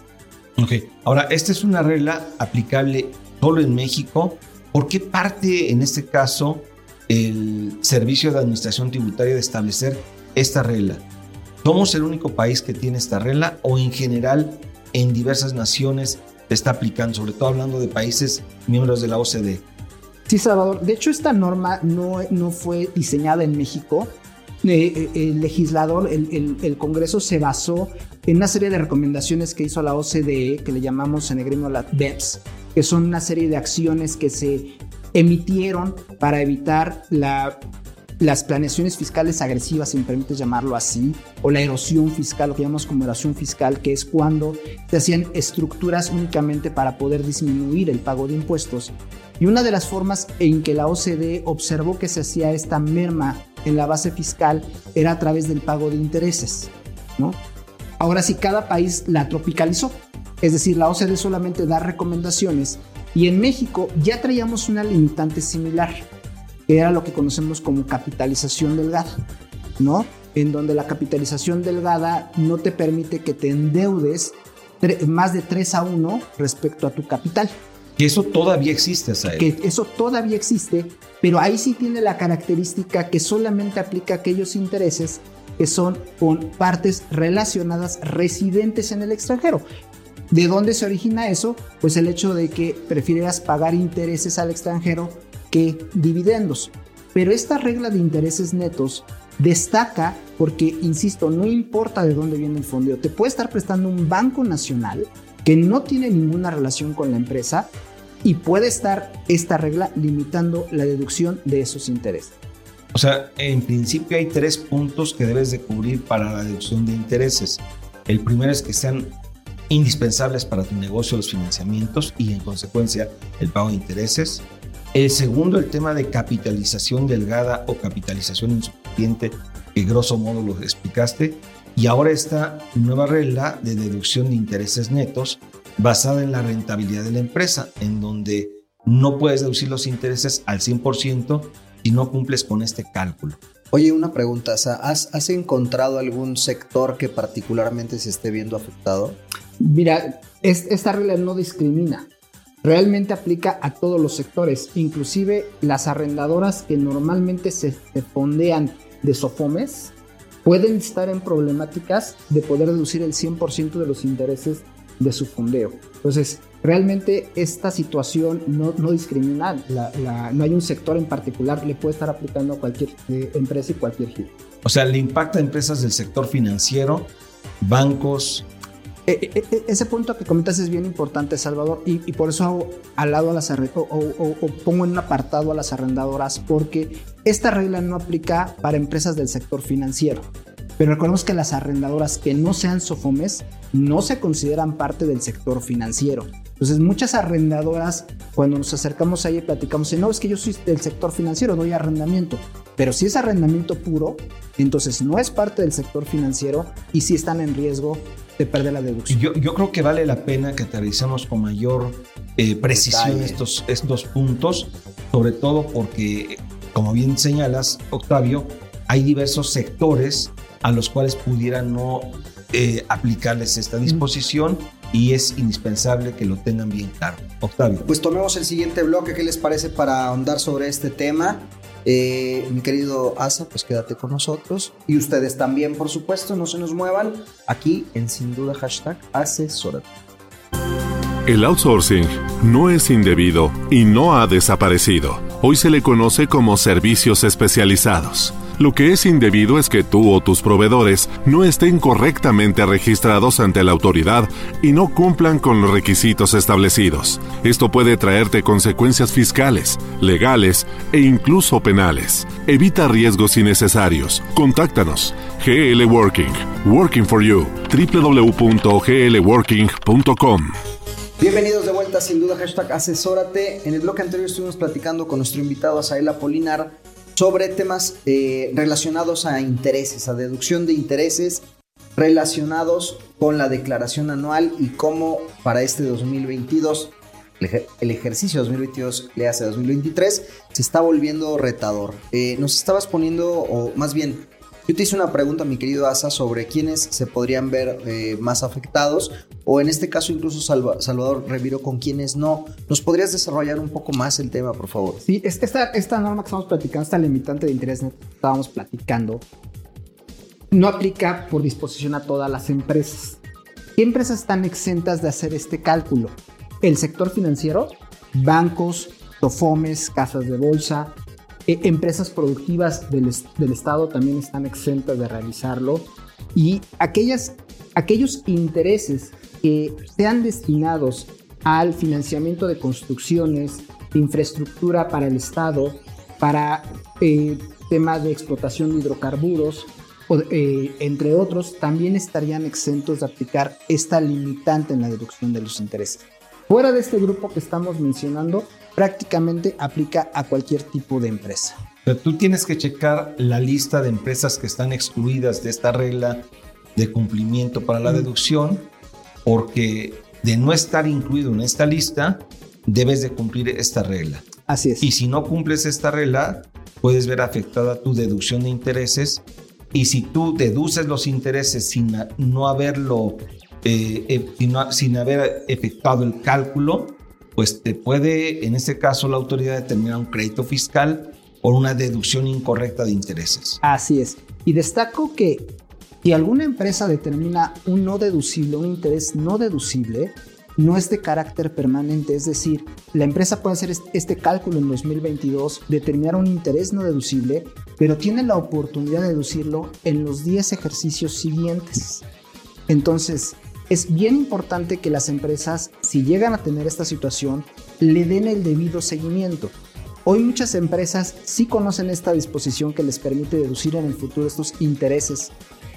Ok, ahora, esta es una regla aplicable solo en México. ¿Por qué parte en este caso el Servicio de Administración Tributaria de establecer esta regla? ¿Somos el único país que tiene esta regla o en general en diversas naciones se está aplicando, sobre todo hablando de países miembros de la OCDE? Sí, Salvador. De hecho, esta norma no, no fue diseñada en México. Eh, eh, el legislador, el, el, Congreso se basó en una serie de recomendaciones que hizo la OCDE, que le llamamos en el gremio la BEPS, que son una serie de acciones que se emitieron para evitar la las planeaciones fiscales agresivas, si me permites llamarlo así, o la erosión fiscal, lo que llamamos como erosión fiscal, que es cuando se hacían estructuras únicamente para poder disminuir el pago de impuestos. Y una de las formas en que la OCDE observó que se hacía esta merma en la base fiscal era a través del pago de intereses. ¿no? Ahora sí, cada país la tropicalizó. Es decir, la OCDE solamente da recomendaciones y en México ya traíamos una limitante similar que era lo que conocemos como capitalización delgada, ¿no? En donde la capitalización delgada no te permite que te endeudes más de 3 a 1 respecto a tu capital. Que eso todavía existe, Sael. Que eso todavía existe, pero ahí sí tiene la característica que solamente aplica a aquellos intereses que son con partes relacionadas residentes en el extranjero. ¿De dónde se origina eso? Pues el hecho de que prefieras pagar intereses al extranjero que dividendos. Pero esta regla de intereses netos destaca porque, insisto, no importa de dónde viene el fondeo, te puede estar prestando un banco nacional que no tiene ninguna relación con la empresa y puede estar esta regla limitando la deducción de esos intereses. O sea, en principio hay tres puntos que debes de cubrir para la deducción de intereses. El primero es que sean indispensables para tu negocio los financiamientos y en consecuencia el pago de intereses. El segundo, el tema de capitalización delgada o capitalización insuficiente, que grosso modo lo explicaste. Y ahora esta nueva regla de deducción de intereses netos, basada en la rentabilidad de la empresa, en donde no puedes deducir los intereses al 100% si no cumples con este cálculo. Oye, una pregunta, ¿has, ¿has encontrado algún sector que particularmente se esté viendo afectado? Mira, esta regla no discrimina. Realmente aplica a todos los sectores, inclusive las arrendadoras que normalmente se, fondean de Sofomes pueden estar en problemáticas de poder deducir el 100% de los intereses de su fondeo. Entonces, realmente esta situación no, no discrimina, no hay un sector en particular, le puede estar aplicando a cualquier eh, empresa y cualquier giro. O sea, le impacta a empresas del sector financiero, bancos. Eh, eh, ese punto que comentas es bien importante, Salvador, y, por eso hago al lado a las o, o, pongo en un apartado a las arrendadoras, porque esta regla no aplica para empresas del sector financiero. Pero recordemos que las arrendadoras que no sean SOFOMES no se consideran parte del sector financiero. Entonces, muchas arrendadoras, cuando nos acercamos a ella y platicamos, no, es que yo soy del sector financiero, doy arrendamiento. Pero si es arrendamiento puro, entonces no es parte del sector financiero y sí están en riesgo de perder la deducción. Yo, yo creo que vale la pena que aterricemos con mayor eh, precisión estos, estos puntos, sobre todo porque, como bien señalas, Octavio, hay diversos sectores a los cuales pudiera no eh, aplicarles esta disposición y es indispensable que lo tengan bien claro. Octavio. Pues tomemos el siguiente bloque, ¿qué les parece para ahondar sobre este tema? Eh, mi querido Asa, pues quédate con nosotros. Y ustedes también, por supuesto, no se nos muevan. Aquí en Sin Duda Hashtag. El outsourcing no es indebido y no ha desaparecido. Hoy se le conoce como servicios especializados. Lo que es indebido es que tú o tus proveedores no estén correctamente registrados ante la autoridad y no cumplan con los requisitos establecidos. Esto puede traerte consecuencias fiscales, legales e incluso penales. Evita riesgos innecesarios. Contáctanos. GL Working. Working for You. www.glworking.com. Bienvenidos de vuelta, sin duda, hashtag asesórate. En el bloque anterior estuvimos platicando con nuestro invitado Asael Apolinar sobre temas eh, relacionados a intereses, a deducción de intereses relacionados con la declaración anual y cómo para este 2022, el ejercicio 2022 le hace 2023, se está volviendo retador. Eh, nos estabas poniendo, o más bien, yo te hice una pregunta, mi querido Asa, sobre quiénes se podrían ver eh, más afectados, o en este caso incluso Salvador Reviro con quiénes no. ¿Nos podrías desarrollar un poco más el tema, por favor? Sí, esta, esta norma que estamos platicando, esta limitante de interés que estábamos platicando, no aplica por disposición a todas las empresas. ¿Qué empresas están exentas de hacer este cálculo? El sector financiero, bancos, tofomes, casas de bolsa, eh, empresas productivas del, Estado también están exentas de realizarlo y aquellas, aquellos intereses que sean destinados al financiamiento de construcciones, infraestructura para el Estado, para eh, temas de explotación de hidrocarburos, eh, entre otros, también estarían exentos de aplicar esta limitante en la deducción de los intereses. Fuera de este grupo que estamos mencionando, prácticamente aplica a cualquier tipo de empresa. Pero tú tienes que checar la lista de empresas que están excluidas de esta regla de cumplimiento para la deducción, porque de no estar incluido en esta lista, debes de cumplir esta regla. Así es. Y si no cumples esta regla, puedes ver afectada tu deducción de intereses. Y si tú deduces los intereses sin no haberlo, eh, eh, sin haber efectuado el cálculo, pues te puede, en este caso, la autoridad determinar un crédito fiscal por una deducción incorrecta de intereses. Así es. Y destaco que si alguna empresa determina un no deducible, un interés no deducible, no es de carácter permanente, es decir, la empresa puede hacer este cálculo en 2022, determinar un interés no deducible, pero tiene la oportunidad de deducirlo en los 10 ejercicios siguientes. Entonces, es bien importante que las empresas, si llegan a tener esta situación, le den el debido seguimiento. Hoy muchas empresas sí conocen esta disposición que les permite deducir en el futuro estos intereses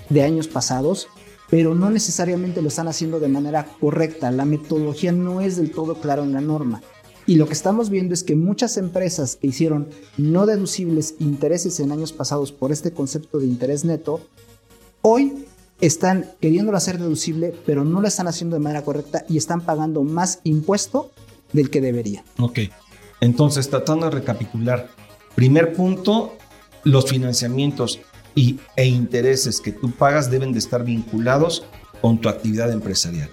de años pasados, pero no necesariamente lo están haciendo de manera correcta. La metodología no es del todo clara en la norma. Y lo que estamos viendo es que muchas empresas que hicieron no deducibles intereses en años pasados por este concepto de interés neto, hoy están queriéndolo hacer deducible, pero no lo están haciendo de manera correcta y están pagando más impuesto del que deberían. Ok. Entonces, tratando de recapitular, primer punto, los financiamientos y, e intereses que tú pagas deben de estar vinculados con tu actividad empresarial.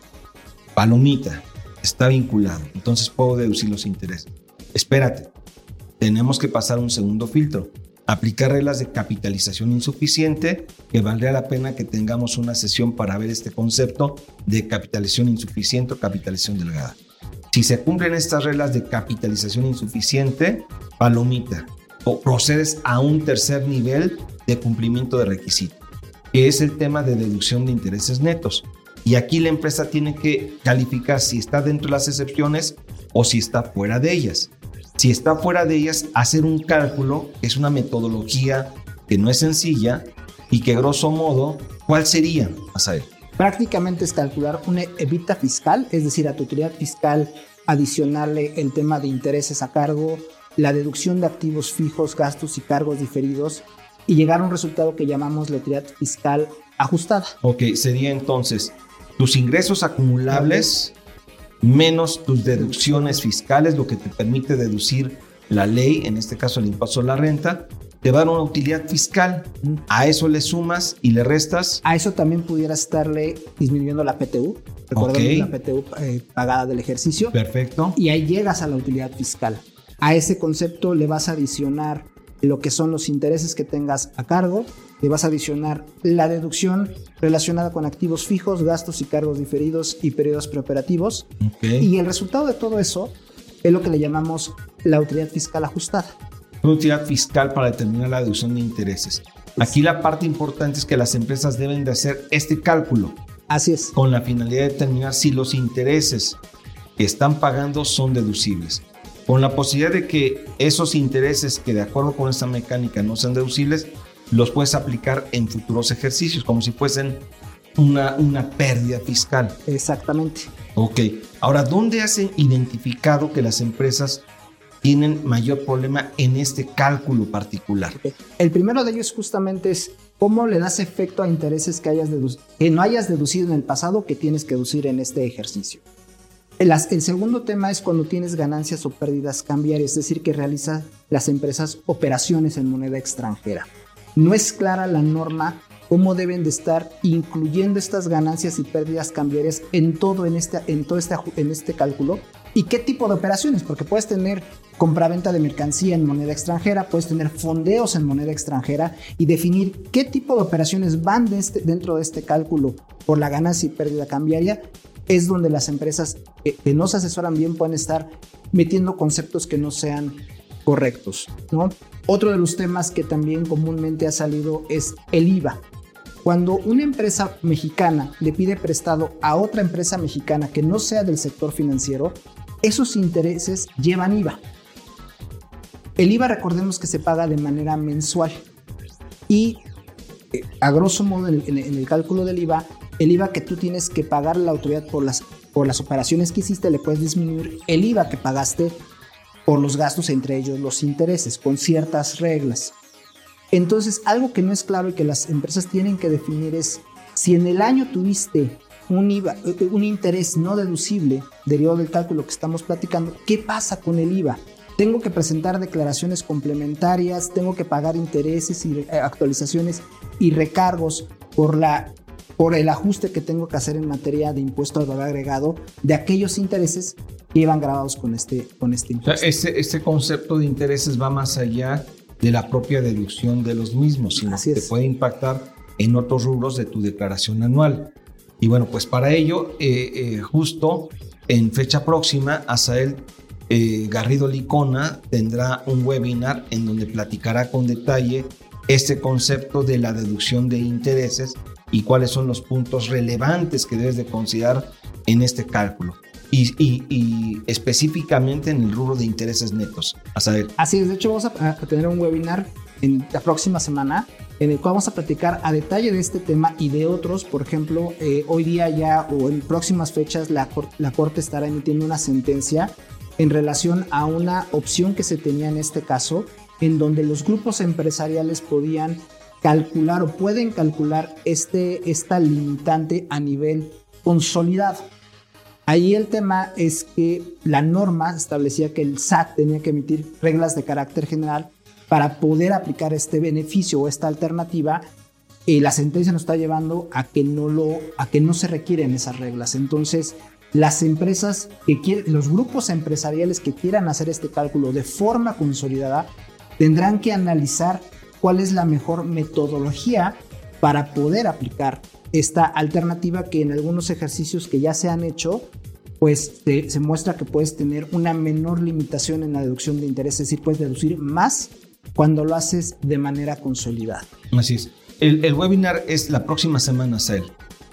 Palomita, está vinculado, entonces puedo deducir los intereses. Espérate, tenemos que pasar un segundo filtro, aplicar reglas de capitalización insuficiente, que valdría la pena que tengamos una sesión para ver este concepto de capitalización insuficiente o capitalización delgada. Si se cumplen estas reglas de capitalización insuficiente, palomita, o procedes a un tercer nivel de cumplimiento de requisito, que es el tema de deducción de intereses netos. Y aquí la empresa tiene que calificar si está dentro de las excepciones o si está fuera de ellas. Si está fuera de ellas, hacer un cálculo, es una metodología que no es sencilla y que grosso modo, ¿cuál sería, Asael? Prácticamente es calcular una evita fiscal, es decir, a tu utilidad fiscal adicionarle el tema de intereses a cargo, la deducción de activos fijos, gastos y cargos diferidos y llegar a un resultado que llamamos la utilidad fiscal ajustada. Ok, sería entonces tus ingresos acumulables menos tus deducciones fiscales, lo que te permite deducir la ley, en este caso el impuesto a la renta, te va a dar una utilidad fiscal. A eso le sumas y le restas. A eso también pudiera estarle disminuyendo la PTU. Recordemos la PTU eh, pagada del ejercicio. Perfecto. Y ahí llegas a la utilidad fiscal. A ese concepto le vas a adicionar lo que son los intereses que tengas a cargo, le vas a adicionar la deducción relacionada con activos fijos, gastos y cargos diferidos y periodos preoperativos. Y el resultado de todo eso es lo que le llamamos la utilidad fiscal ajustada. Una utilidad fiscal para determinar la deducción de intereses. Aquí la parte importante es que las empresas deben de hacer este cálculo. Así es. Con la finalidad de determinar si los intereses que están pagando son deducibles con la posibilidad de que esos intereses que de acuerdo con esta mecánica no sean deducibles, los puedes aplicar en futuros ejercicios, como si fuesen una, una pérdida fiscal. Exactamente. Ok, ahora, ¿dónde has identificado que las empresas tienen mayor problema en este cálculo particular? El primero de ellos justamente es cómo le das efecto a intereses que, hayas que no hayas deducido en el pasado que tienes que deducir en este ejercicio. El, segundo tema es cuando tienes ganancias o pérdidas cambiarias, es decir, que realiza las empresas operaciones en moneda extranjera. No es clara la norma cómo deben de estar incluyendo estas ganancias y pérdidas cambiarias en todo en este, en todo este, en este cálculo y qué tipo de operaciones, porque puedes tener compraventa de mercancía en moneda extranjera, puedes tener fondeos en moneda extranjera y definir qué tipo de operaciones van este, dentro de este cálculo por la ganancia y pérdida cambiaria es donde las empresas que, no se asesoran bien pueden estar metiendo conceptos que no sean correctos. ¿no? Otro de los temas que también comúnmente ha salido es el IVA. Cuando una empresa mexicana le pide prestado a otra empresa mexicana que no sea del sector financiero, esos intereses llevan IVA. El IVA recordemos que se paga de manera mensual y eh, a grosso modo en el cálculo del IVA el IVA que tú tienes que pagar a la autoridad por las, por las operaciones que hiciste, le puedes disminuir el IVA que pagaste por los gastos, entre ellos los intereses, con ciertas reglas. Entonces, algo que no es claro y que las empresas tienen que definir es si en el año tuviste un IVA, eh, un interés no deducible derivado del cálculo que estamos platicando, ¿qué pasa con el IVA? Tengo que presentar declaraciones complementarias, tengo que pagar intereses y eh, actualizaciones y recargos por la por el ajuste que tengo que hacer en materia de impuesto al valor agregado de aquellos intereses que iban grabados con este, con este impuesto. este, este concepto de intereses va más allá de la propia deducción de los mismos, sino que te puede impactar en otros rubros de tu declaración anual. Y bueno, pues para ello, eh, eh, justo en fecha próxima, Asael eh, Garrido Licona tendrá un webinar en donde platicará con detalle este concepto de la deducción de intereses y cuáles son los puntos relevantes que debes de considerar en este cálculo. Y, específicamente en el rubro de intereses netos. A saber. Así es, de hecho vamos a, tener un webinar en la próxima semana en el cual vamos a platicar a detalle de este tema y de otros. Por ejemplo, eh, hoy día ya o en próximas fechas la, la Corte estará emitiendo una sentencia en relación a una opción que se tenía en este caso, en donde los grupos empresariales podían calcular o pueden calcular este, esta limitante a nivel consolidado. Ahí el tema es que la norma establecía que el SAT tenía que emitir reglas de carácter general para poder aplicar este beneficio o esta alternativa. Y la sentencia nos está llevando a que no, lo, a que no se requieren esas reglas. Entonces, las empresas que quieren, los grupos empresariales que quieran hacer este cálculo de forma consolidada, tendrán que analizar cuál es la mejor metodología para poder aplicar esta alternativa que en algunos ejercicios que ya se han hecho, pues se, muestra que puedes tener una menor limitación en la deducción de interés, es decir, puedes deducir más cuando lo haces de manera consolidada. Así es. El, webinar es la próxima semana, Sel.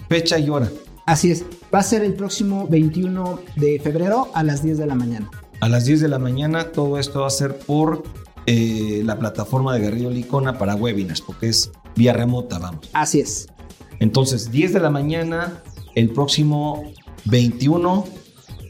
Fecha y hora. Así es. Va a ser el próximo 21 de febrero a las 10 de la mañana. A las 10 de la mañana todo esto va a ser por eh, la plataforma de Garrido Licona para webinars, porque es vía remota, vamos. Así es. Entonces, 10 de la mañana, el próximo 21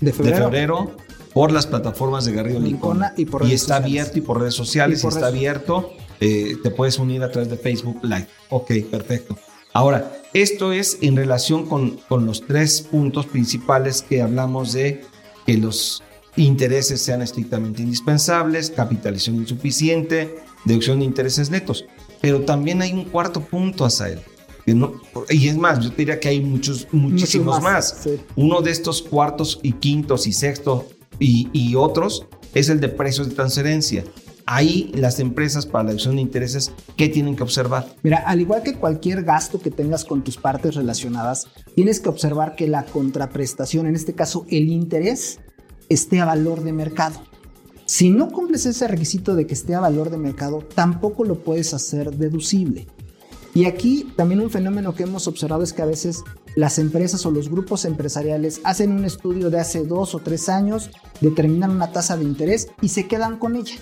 de febrero, por las plataformas de Garrido Licona. y, por y está abierto y por redes sociales, y, está abierto. Eh, te puedes unir a través de Facebook Live. Ok, perfecto. Ahora, esto es en relación con, con los tres puntos principales que hablamos de que los intereses sean estrictamente indispensables, capitalización insuficiente, deducción de intereses netos. Pero también hay un cuarto punto, Asael. Que no, y es más, yo te diría que hay muchos, muchísimos más. Uno de estos cuartos y quintos y sextos y, y otros es el de precios de transferencia ahí las empresas para la deducción de intereses, ¿qué tienen que observar? Mira, al igual que cualquier gasto que tengas con tus partes relacionadas, tienes que observar que la contraprestación, en este caso el interés, esté a valor de mercado. Si no cumples ese requisito de que esté a valor de mercado, tampoco lo puedes hacer deducible. Y aquí también un fenómeno que hemos observado es que a veces las empresas o los grupos empresariales hacen un estudio de hace dos o tres años, determinan una tasa de interés y se quedan con ella.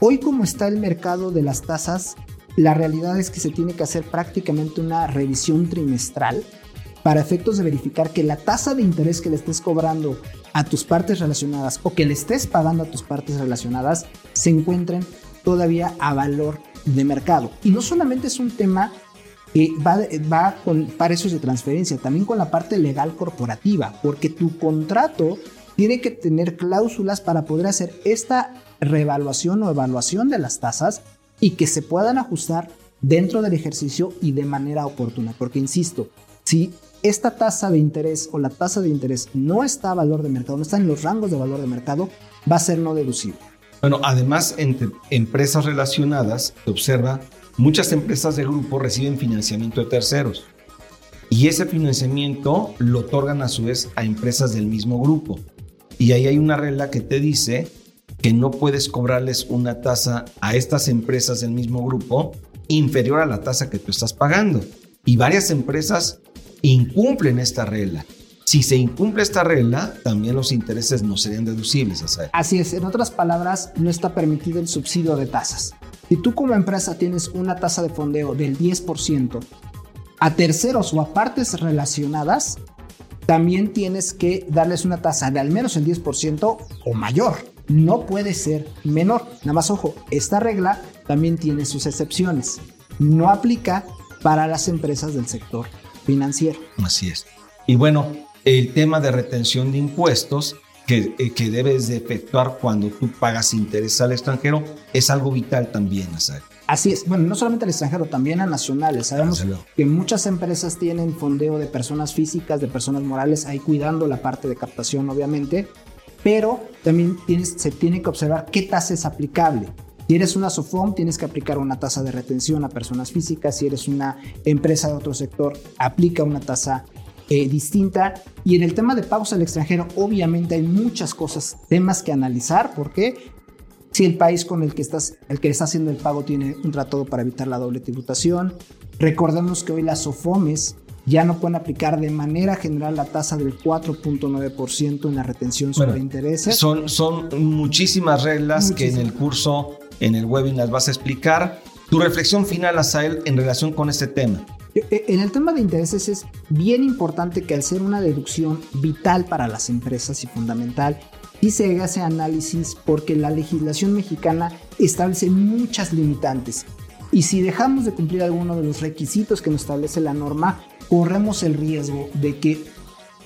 Hoy como está el mercado de las tasas, la realidad es que se tiene que hacer prácticamente una revisión trimestral para efectos de verificar que la tasa de interés que le estés cobrando a tus partes relacionadas o que le estés pagando a tus partes relacionadas se encuentren todavía a valor de mercado. Y no solamente es un tema que va, va con precios de transferencia, también con la parte legal corporativa, porque tu contrato tiene que tener cláusulas para poder hacer esta reevaluación o evaluación de las tasas y que se puedan ajustar dentro del ejercicio y de manera oportuna. Porque, insisto, si esta tasa de interés o la tasa de interés no está a valor de mercado, no está en los rangos de valor de mercado, va a ser no deducible. Bueno, además, entre empresas relacionadas, se observa, muchas empresas de grupo reciben financiamiento de terceros. Y ese financiamiento lo otorgan a su vez a empresas del mismo grupo. Y ahí hay una regla que te dice que no puedes cobrarles una tasa a estas empresas del mismo grupo inferior a la tasa que tú estás pagando. Y varias empresas incumplen esta regla. Si se incumple esta regla, también los intereses no serían deducibles. Así es, en otras palabras, no está permitido el subsidio de tasas. Si tú como empresa tienes una tasa de fondeo del 10%, a terceros o a partes relacionadas, también tienes que darles una tasa de al menos el 10% o mayor. No puede ser menor. Nada más ojo, esta regla también tiene sus excepciones. No aplica para las empresas del sector financiero. Así es. Y bueno, el tema de retención de impuestos que, eh, que debes de efectuar cuando tú pagas interés al extranjero es algo vital también, Azar. Así es, bueno, no solamente al extranjero, también a nacionales. Sabemos que muchas empresas tienen fondeo de personas físicas, de personas morales, ahí cuidando la parte de captación, obviamente, pero también tienes, se tiene que observar qué tasa es aplicable. Si eres una SOFOM, tienes que aplicar una tasa de retención a personas físicas. Si eres una empresa de otro sector, aplica una tasa eh, distinta. Y en el tema de pagos al extranjero, obviamente hay muchas cosas, temas que analizar, porque si el país con el que estás, el que está haciendo el pago tiene un tratado para evitar la doble tributación. Recordemos que hoy las SOFOMES ya no pueden aplicar de manera general la tasa del 4.9% en la retención sobre intereses. Son, son muchísimas reglas que en el curso en el webinar vas a explicar. Tu reflexión final, Asael, en relación con este tema. E, e, en el tema de intereses es bien importante que al ser una deducción vital para las empresas y fundamental, y se haga ese análisis porque la legislación mexicana establece muchas limitantes. Y si dejamos de cumplir alguno de los requisitos que nos establece la norma, corremos el riesgo de que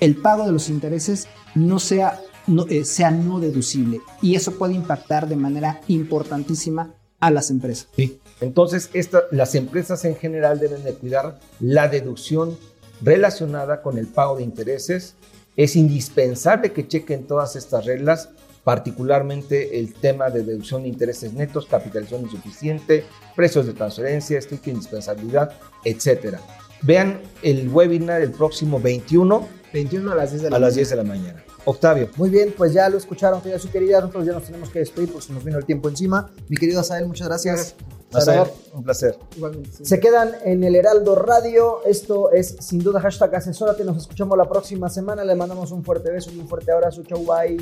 el pago de los intereses no sea no, eh, sea no deducible. Y eso puede impactar de manera importantísima a las empresas. Sí. Entonces, esta, las empresas en general deben de cuidar la deducción relacionada con el pago de intereses. Es indispensable que chequen todas estas reglas, particularmente el tema de deducción de intereses netos, capitalización insuficiente, precios de transferencia, estricta indispensabilidad, etc. Vean el webinar el próximo 21. 21 a las 10 de la, a las 10 de la mañana. Octavio. Muy bien, pues ya lo escucharon, queridos y queridas. Nosotros ya nos tenemos que despedir porque se nos vino el tiempo encima. Mi querido Asael, muchas gracias. Asael, un placer. Igualmente. Se quedan en el Heraldo Radio. Esto es sin duda hashtag asesórate. Nos escuchamos la próxima semana. Le mandamos un fuerte beso y un fuerte abrazo. Chau, bye.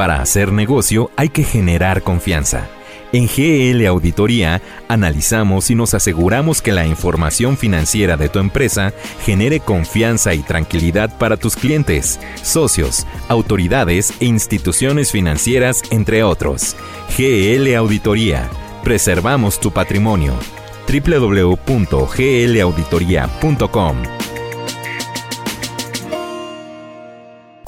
Para hacer negocio hay que generar confianza. En GL Auditoría analizamos y nos aseguramos que la información financiera de tu empresa genere confianza y tranquilidad para tus clientes, socios, autoridades e instituciones financieras, entre otros. GL Auditoría. Preservamos tu patrimonio. www.glauditoría.com